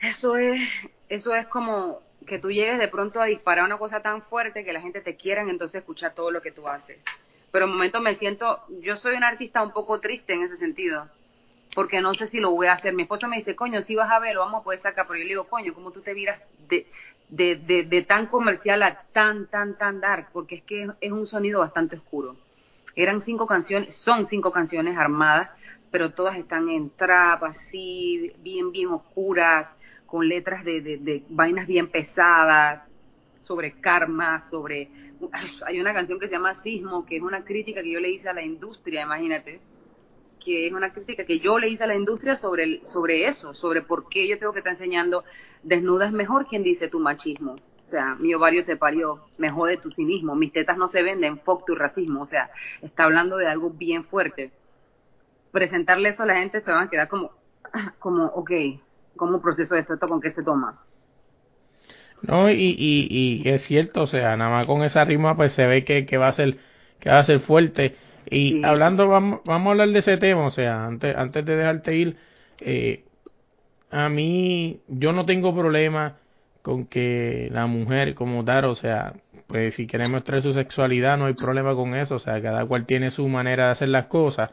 eso es, eso es como que tú llegues de pronto a disparar una cosa tan fuerte que la gente te quiera entonces escuchar todo lo que tú haces. pero en momento me siento, yo soy una artista un poco triste en ese sentido, porque no sé si lo voy a hacer. Mi esposo me dice, coño, si vas a ver, lo vamos a poder sacar, pero yo le digo, coño, ¿cómo tú te miras de, de, de, de tan comercial a tan, tan, tan dark? Porque es que es un sonido bastante oscuro. Eran cinco canciones, son cinco canciones armadas, pero todas están en trap, así, bien, bien oscuras, con letras de, de, de vainas bien pesadas, sobre karma, sobre... Hay una canción que se llama Sismo, que es una crítica que yo le hice a la industria, imagínate, que es una crítica que yo le hice a la industria sobre, el, sobre eso, sobre por qué yo tengo que estar enseñando desnuda es mejor quien dice tu machismo. O sea, mi ovario te parió, me jode tu cinismo, mis tetas no se venden, fuck tu racismo. O sea, está hablando de algo bien fuerte. Presentarle eso a la gente se van a quedar como, como, ok, ¿cómo proceso esto? ¿Esto con qué se toma? No, y, y, y es cierto, o sea, nada más con esa rima pues se ve que, que va a ser que va a ser fuerte. Y Sí. hablando, vamos, vamos a hablar de ese tema, o sea, antes, antes de dejarte ir, eh, a mí, yo no tengo problema con que la mujer como tal, o sea, pues si quiere mostrar su sexualidad no hay problema con eso, o sea, cada cual tiene su manera de hacer las cosas,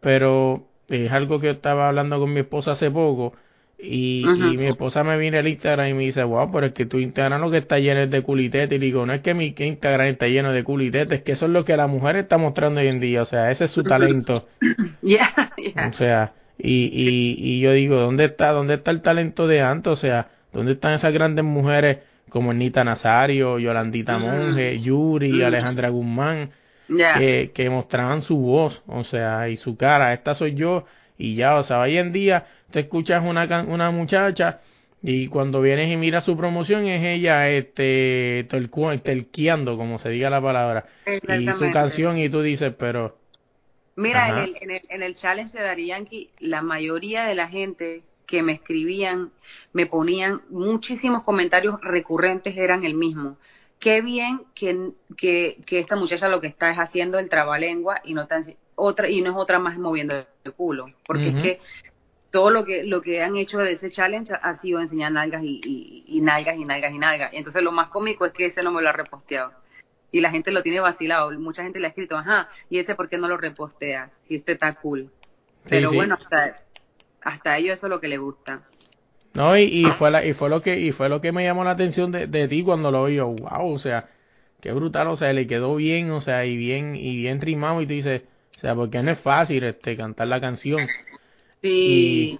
pero es algo que yo estaba hablando con mi esposa hace poco y, y mi esposa me viene al Instagram y me dice, wow, pero es que tu Instagram lo que está lleno es de culitete. Y digo, no es que mi Instagram está lleno de culitete, es que eso es lo que la mujer está mostrando hoy en día. O sea, ese es su talento. Ya, ya. O sea, y, y, y yo digo, ¿dónde está, dónde está el talento de antes? O sea, ¿dónde están esas grandes mujeres como Ernita Nazario, Yolandita Ujú. Monge, Yuri, Ujú. Alejandra Guzmán? Ya. que, que mostraban su voz, o sea, y su cara, esta soy yo, y ya, o sea, hoy en día te escuchas una, una muchacha y cuando vienes y miras su promoción es ella este telqueando, como se diga la palabra, y su canción y tú dices, pero Mira, en el, en, el, en el challenge de Daddy Yankee, la mayoría de la gente que me escribían, me ponían muchísimos comentarios recurrentes, eran el mismo. Qué bien que, que, que esta muchacha lo que está es haciendo el trabalengua y no está, otra y no es otra más moviendo el culo, porque Ujú. es que todo lo que lo que han hecho de ese challenge ha sido enseñar nalgas y, y, y nalgas y nalgas y nalgas. Y entonces lo más cómico es que ese no me lo ha reposteado. Y la gente lo tiene vacilado. Mucha gente le ha escrito, ajá, ¿y ese por qué no lo reposteas? Si este está cool. Pero sí. bueno, hasta, hasta ellos eso es lo que les gusta. no, y, y fue la, y fue lo que, y fue lo que me llamó la atención de, de ti cuando lo vi, yo, wow, o sea, qué brutal, o sea, le quedó bien, o sea, y bien, y bien trimado, y tú dices, o sea, porque no es fácil este cantar la canción. Sí.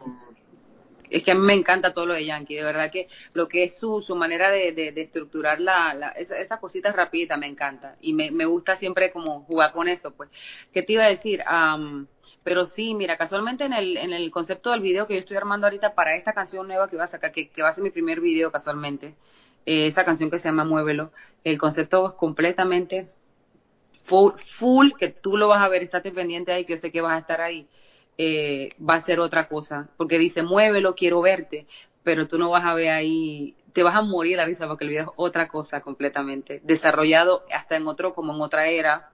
Es que a mí me encanta todo lo de Yankee, de verdad que lo que es su, su manera de, de, de estructurar la, la esa- esas cositas rapiditas me encanta y me, me gusta siempre como jugar con eso, pues. ¿Qué te iba a decir? Am, pero sí, mira, casualmente en el, en el concepto del video que yo estoy armando ahorita para esta canción nueva que va a sacar, que, que va a ser mi primer video casualmente, eh, esta canción que se llama Muévelo, el concepto es completamente full, full, que tú lo vas a ver, estate pendiente ahí, que yo sé que vas a estar ahí, eh, va a ser otra cosa, porque dice, muévelo, quiero verte, pero tú no vas a ver ahí, te vas a morir la risa porque el video es otra cosa completamente, desarrollado hasta en otro, como en otra era,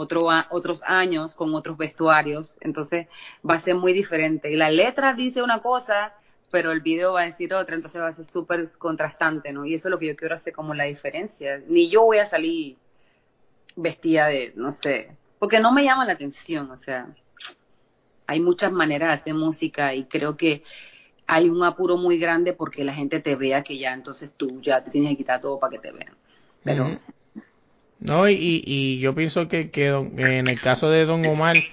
otro, a- otros años, con otros vestuarios, entonces va a ser muy diferente. Y la letra dice una cosa, pero el video va a decir otra, entonces va a ser súper contrastante, ¿no? Y eso es lo que yo quiero hacer como la diferencia. Ni yo voy a salir vestida de, no sé, porque no me llama la atención, o sea, hay muchas maneras de hacer música y creo que hay un apuro muy grande porque la gente te vea que ya entonces tú ya te tienes que quitar todo para que te vean. Pero. No, y, y, yo pienso que, que, don- que en el caso de Don Omar,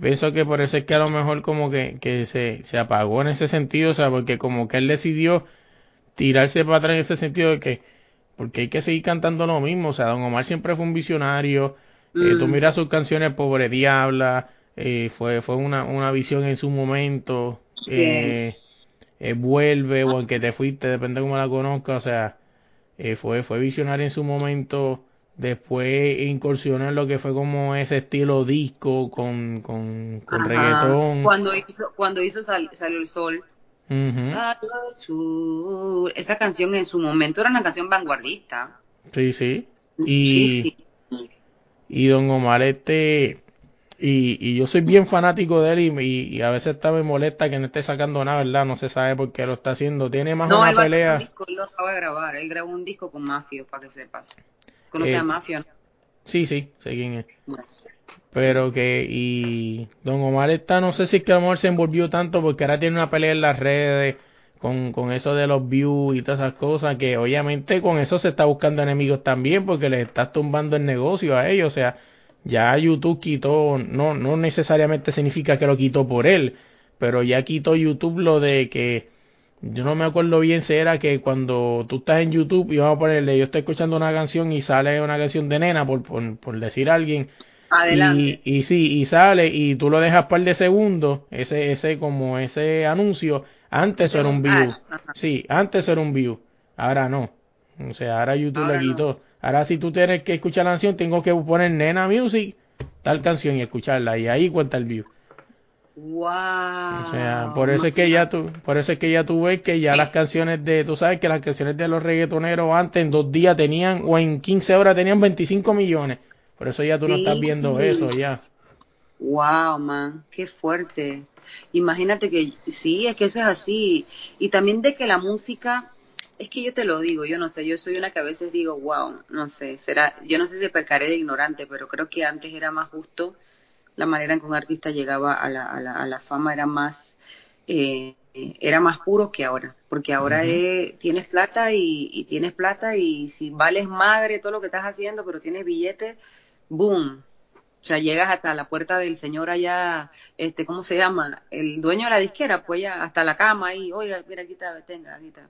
pienso que por eso es que a lo mejor como que, que se, se apagó en ese sentido, o sea, porque como que él decidió tirarse para atrás en ese sentido de que, porque hay que seguir cantando lo mismo, o sea, Don Omar siempre fue un visionario, eh, tú Mm. miras sus canciones, Pobre Diabla, eh, fue, fue una, una visión en su momento, eh, Vuelve, o aunque te fuiste, depende de cómo la conozcas, o sea, fue, fue visionario en su momento, después incursionó en lo que fue como ese estilo disco con, con, con reggaetón. Cuando hizo, cuando hizo Sal- Salió el Sol, esa canción en su momento era una canción vanguardista. Sí, sí. Y, Sí, sí. y Don Omar, este, y, y yo soy bien fanático de él y, y, y a veces está me molesta que no esté sacando nada, ¿verdad? No se sabe por qué lo está haciendo. Tiene más No, una él pelea. disco, él lo acaba de grabar. Él grabó un disco con Mafio, para que sepas. ¿Conoce Eh, a Mafio? no? Sí, sí, sé quién es. Pero que, y Don Omar está, no sé si es que a lo mejor se envolvió tanto porque ahora tiene una pelea en las redes con, con eso de los views y todas esas cosas, que obviamente con eso se está buscando enemigos también porque le estás tumbando el negocio a ellos, o sea, ya YouTube quitó, no, no necesariamente significa que lo quitó por él, pero ya quitó YouTube lo de que, yo no me acuerdo bien si era que cuando tú estás en YouTube y vamos a ponerle, yo estoy escuchando una canción y sale una canción de nena, por, por, por decir a alguien, Adelante. y, y sí, y sale y tú lo dejas par de segundos, ese, ese como ese anuncio, antes era un view. Ajá. Sí, antes era un view. Ahora no. O sea, ahora YouTube Ahora le no. quitó. Ahora si tú tienes que escuchar la canción, tengo que poner Nena Music, tal canción y escucharla. Y ahí cuenta el view. Wow. O sea, por eso es que ya tú, por eso es que ya tú ves que ya las canciones de, tú sabes que las canciones de los reggaetoneros antes en dos días tenían, o en 15 horas tenían 25 millones. Por eso ya tú no estás viendo eso ya. Wow, man, qué fuerte. Imagínate que sí, es que eso es así. Y también de que la música, es que yo te lo digo, yo no sé, yo soy una que a veces digo, wow, no sé, será, yo no sé si pecaré de ignorante, pero creo que antes era más justo la manera en que un artista llegaba a la, a la, a la fama, era más, eh, era más puro que ahora, porque ahora es- tienes plata y, y tienes plata y si vales madre todo lo que estás haciendo, pero tienes billetes, boom, o sea, llegas hasta la puerta del señor allá, este, ¿cómo se llama? El dueño de la disquera, pues ya hasta la cama ahí, oiga, mira, aquí está, tenga, aquí está.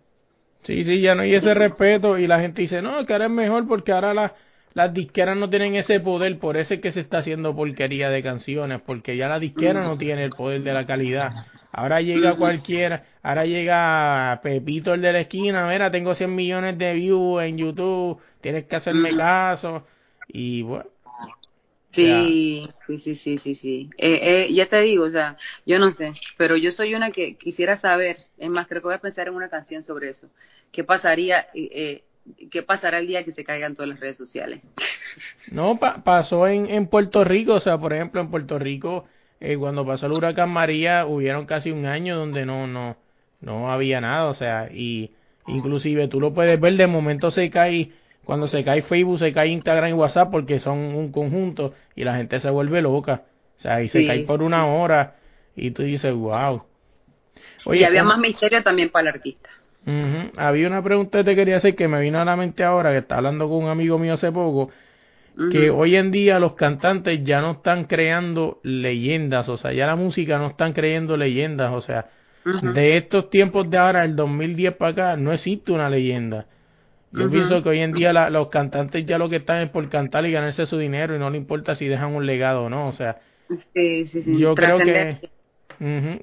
Sí, sí, ya no hay ese respeto y la gente dice, no, que ahora es mejor porque ahora las las disqueras no tienen ese poder, por eso es que se está haciendo porquería de canciones, porque ya la disquera no tiene el poder de la calidad. Ahora llega cualquiera, ahora llega Pepito el de la esquina, mira, tengo 100 millones de views en YouTube, tienes que hacerme caso, y bueno, Sí, sí, sí, sí, sí, sí. Eh, eh, ya te digo, o sea, yo no sé, pero yo soy una que quisiera saber, es más, creo que voy a pensar en una canción sobre eso. ¿Qué pasaría, eh, eh, qué pasará el día que se caigan todas las redes sociales? No, pa- pasó en, en Puerto Rico, o sea, por ejemplo, en Puerto Rico, eh, cuando pasó el huracán María, hubieron casi un año donde no, no, no había nada, o sea, y inclusive tú lo puedes ver, de momento se cae, cuando se cae Facebook, se cae Instagram y WhatsApp porque son un conjunto y la gente se vuelve loca, o sea, y se Sí. cae por una hora y tú dices, wow. y había más misterio también para el artista. Había una pregunta que te quería hacer que me vino a la mente ahora, que estaba hablando con un amigo mío hace poco, que hoy en día los cantantes ya no están creando leyendas, o sea, ya la música no están creyendo leyendas, o sea, de estos tiempos de ahora, el 2010 para acá, no existe una leyenda. Yo pienso que hoy en día la- los cantantes ya lo que están es por cantar y ganarse su dinero y no le importa si dejan un legado o no, o sea, Sí, sí, sí. yo creo que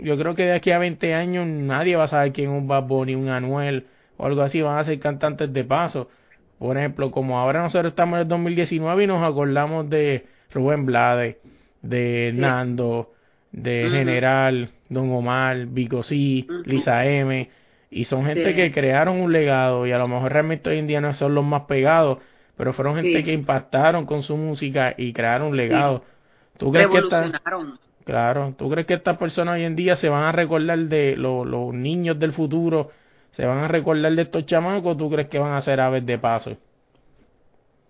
Yo creo que de aquí a 20 años nadie va a saber quién es un Bad Bunny, un Anuel o algo así, van a ser cantantes de paso. Por ejemplo, como ahora nosotros estamos en el 2019 y nos acordamos de Rubén Blades, de Sí. Nando, de. General, Don Omar, Vico C. Lisa M, y son gente Sí. que crearon un legado y a lo mejor realmente hoy en día no son los más pegados, pero fueron gente Sí. que impactaron con su música y crearon un legado. ¿Tú crees que. Claro, tú crees que estas personas hoy en día se van a recordar de lo- los niños del futuro, se van a recordar de estos chamacos, tú crees que van a ser aves de paso?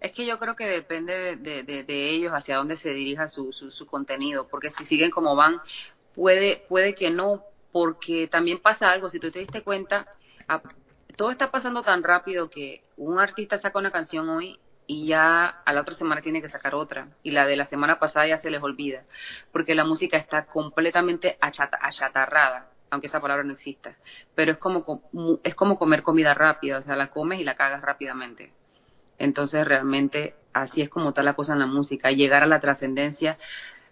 Es que yo creo que depende de, ellos hacia dónde se dirija su, su, contenido, porque si siguen como van, puede, puede que no, porque también pasa algo, si tú te diste cuenta, todo está pasando tan rápido que un artista saca una canción hoy y ya a la otra semana tiene que sacar otra, y la de la semana pasada ya se les olvida, porque la música está completamente achata- achatarrada, aunque esa palabra no exista, pero es como, es como comer comida rápida, o sea, la comes y la cagas rápidamente. Entonces realmente así es como está la cosa en la música. Llegar a la trascendencia,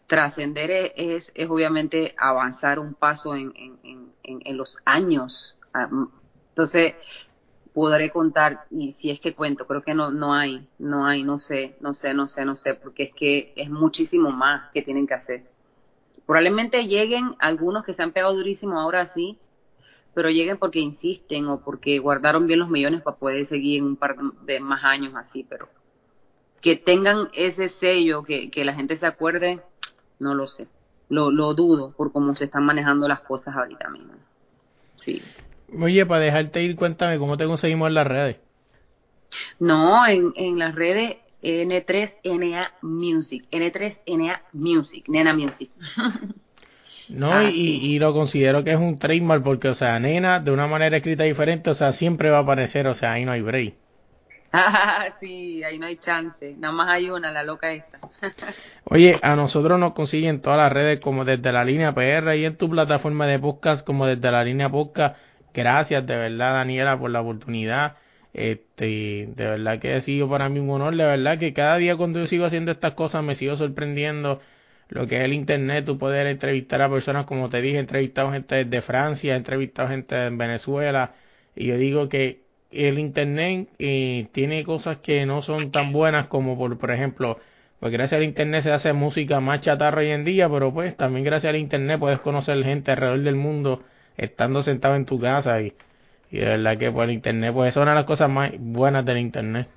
trascender es, es, obviamente avanzar un paso en, en, en, en- los años. Ah, Entonces podré contar y si es que cuento, creo que no no hay, no hay, no sé, no sé, no sé, no sé, porque es que es muchísimo más que tienen que hacer. Probablemente lleguen algunos que se han pegado durísimo ahora sí, pero lleguen porque insisten o porque guardaron bien los millones para poder seguir un par de más años así, pero que tengan ese sello, que, que la gente se acuerde, no lo sé. Lo, lo dudo por cómo se están manejando las cosas ahorita mismo. Sí. Oye, para dejarte ir, cuéntame cómo te conseguimos en las redes. No, en, en las redes N3NA Music, N3NA Music, Nena Music. No, Ah, y, sí. y lo considero que es un trademark porque, o sea, nena, de una manera escrita diferente, o sea, siempre va a aparecer, o sea, ahí no hay break. Ah, sí, ahí no hay chance. Nada más hay una, la loca esta. Oye, a nosotros nos consiguen todas las redes como desde la línea PR y en tu plataforma de podcast como desde la línea podcast. Gracias de verdad, Daniela, por la oportunidad. Este, de verdad que ha sido para mí un honor, de verdad que cada día cuando yo sigo haciendo estas cosas me sigo sorprendiendo lo que es el internet, tú poder entrevistar a personas como te dije, he entrevistado gente desde Francia, he entrevistado gente en Venezuela. Y yo digo que el internet eh, tiene cosas que no son tan buenas como por, por ejemplo, pues gracias al internet se hace música más chatarra hoy en día, pero pues también gracias al internet puedes conocer gente alrededor del mundo estando sentado en tu casa y, y de verdad que por el internet pues eso es una de las cosas más buenas del internet.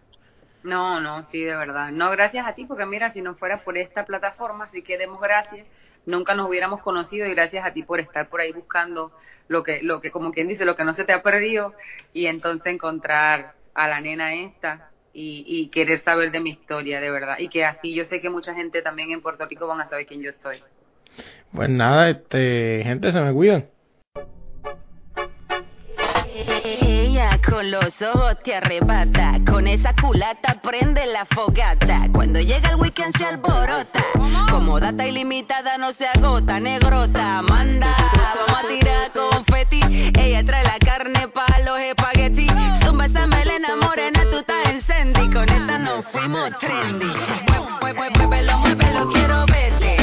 No, no, sí, de verdad. No, gracias a ti, porque mira, si no fuera por esta plataforma, así que demos gracias, nunca nos hubiéramos conocido y gracias a ti por estar por ahí buscando lo que, lo que, como quien dice, lo que no se te ha perdido y entonces encontrar a la nena esta y, y querer saber de mi historia, de verdad. Y que así yo sé que mucha gente también en Puerto Rico van a saber quién yo soy. Pues nada, este, gente, se me cuidan. Con los ojos te arrebata, con esa culata prende la fogata. Cuando llega el weekend se alborota, como data ilimitada no se agota, negrota, manda, vamos a tirar confeti. Ella trae la carne pa' los espaguetis, zumba esa melena morena, tú estás en con esta nos fuimos trendy. Quiero ver.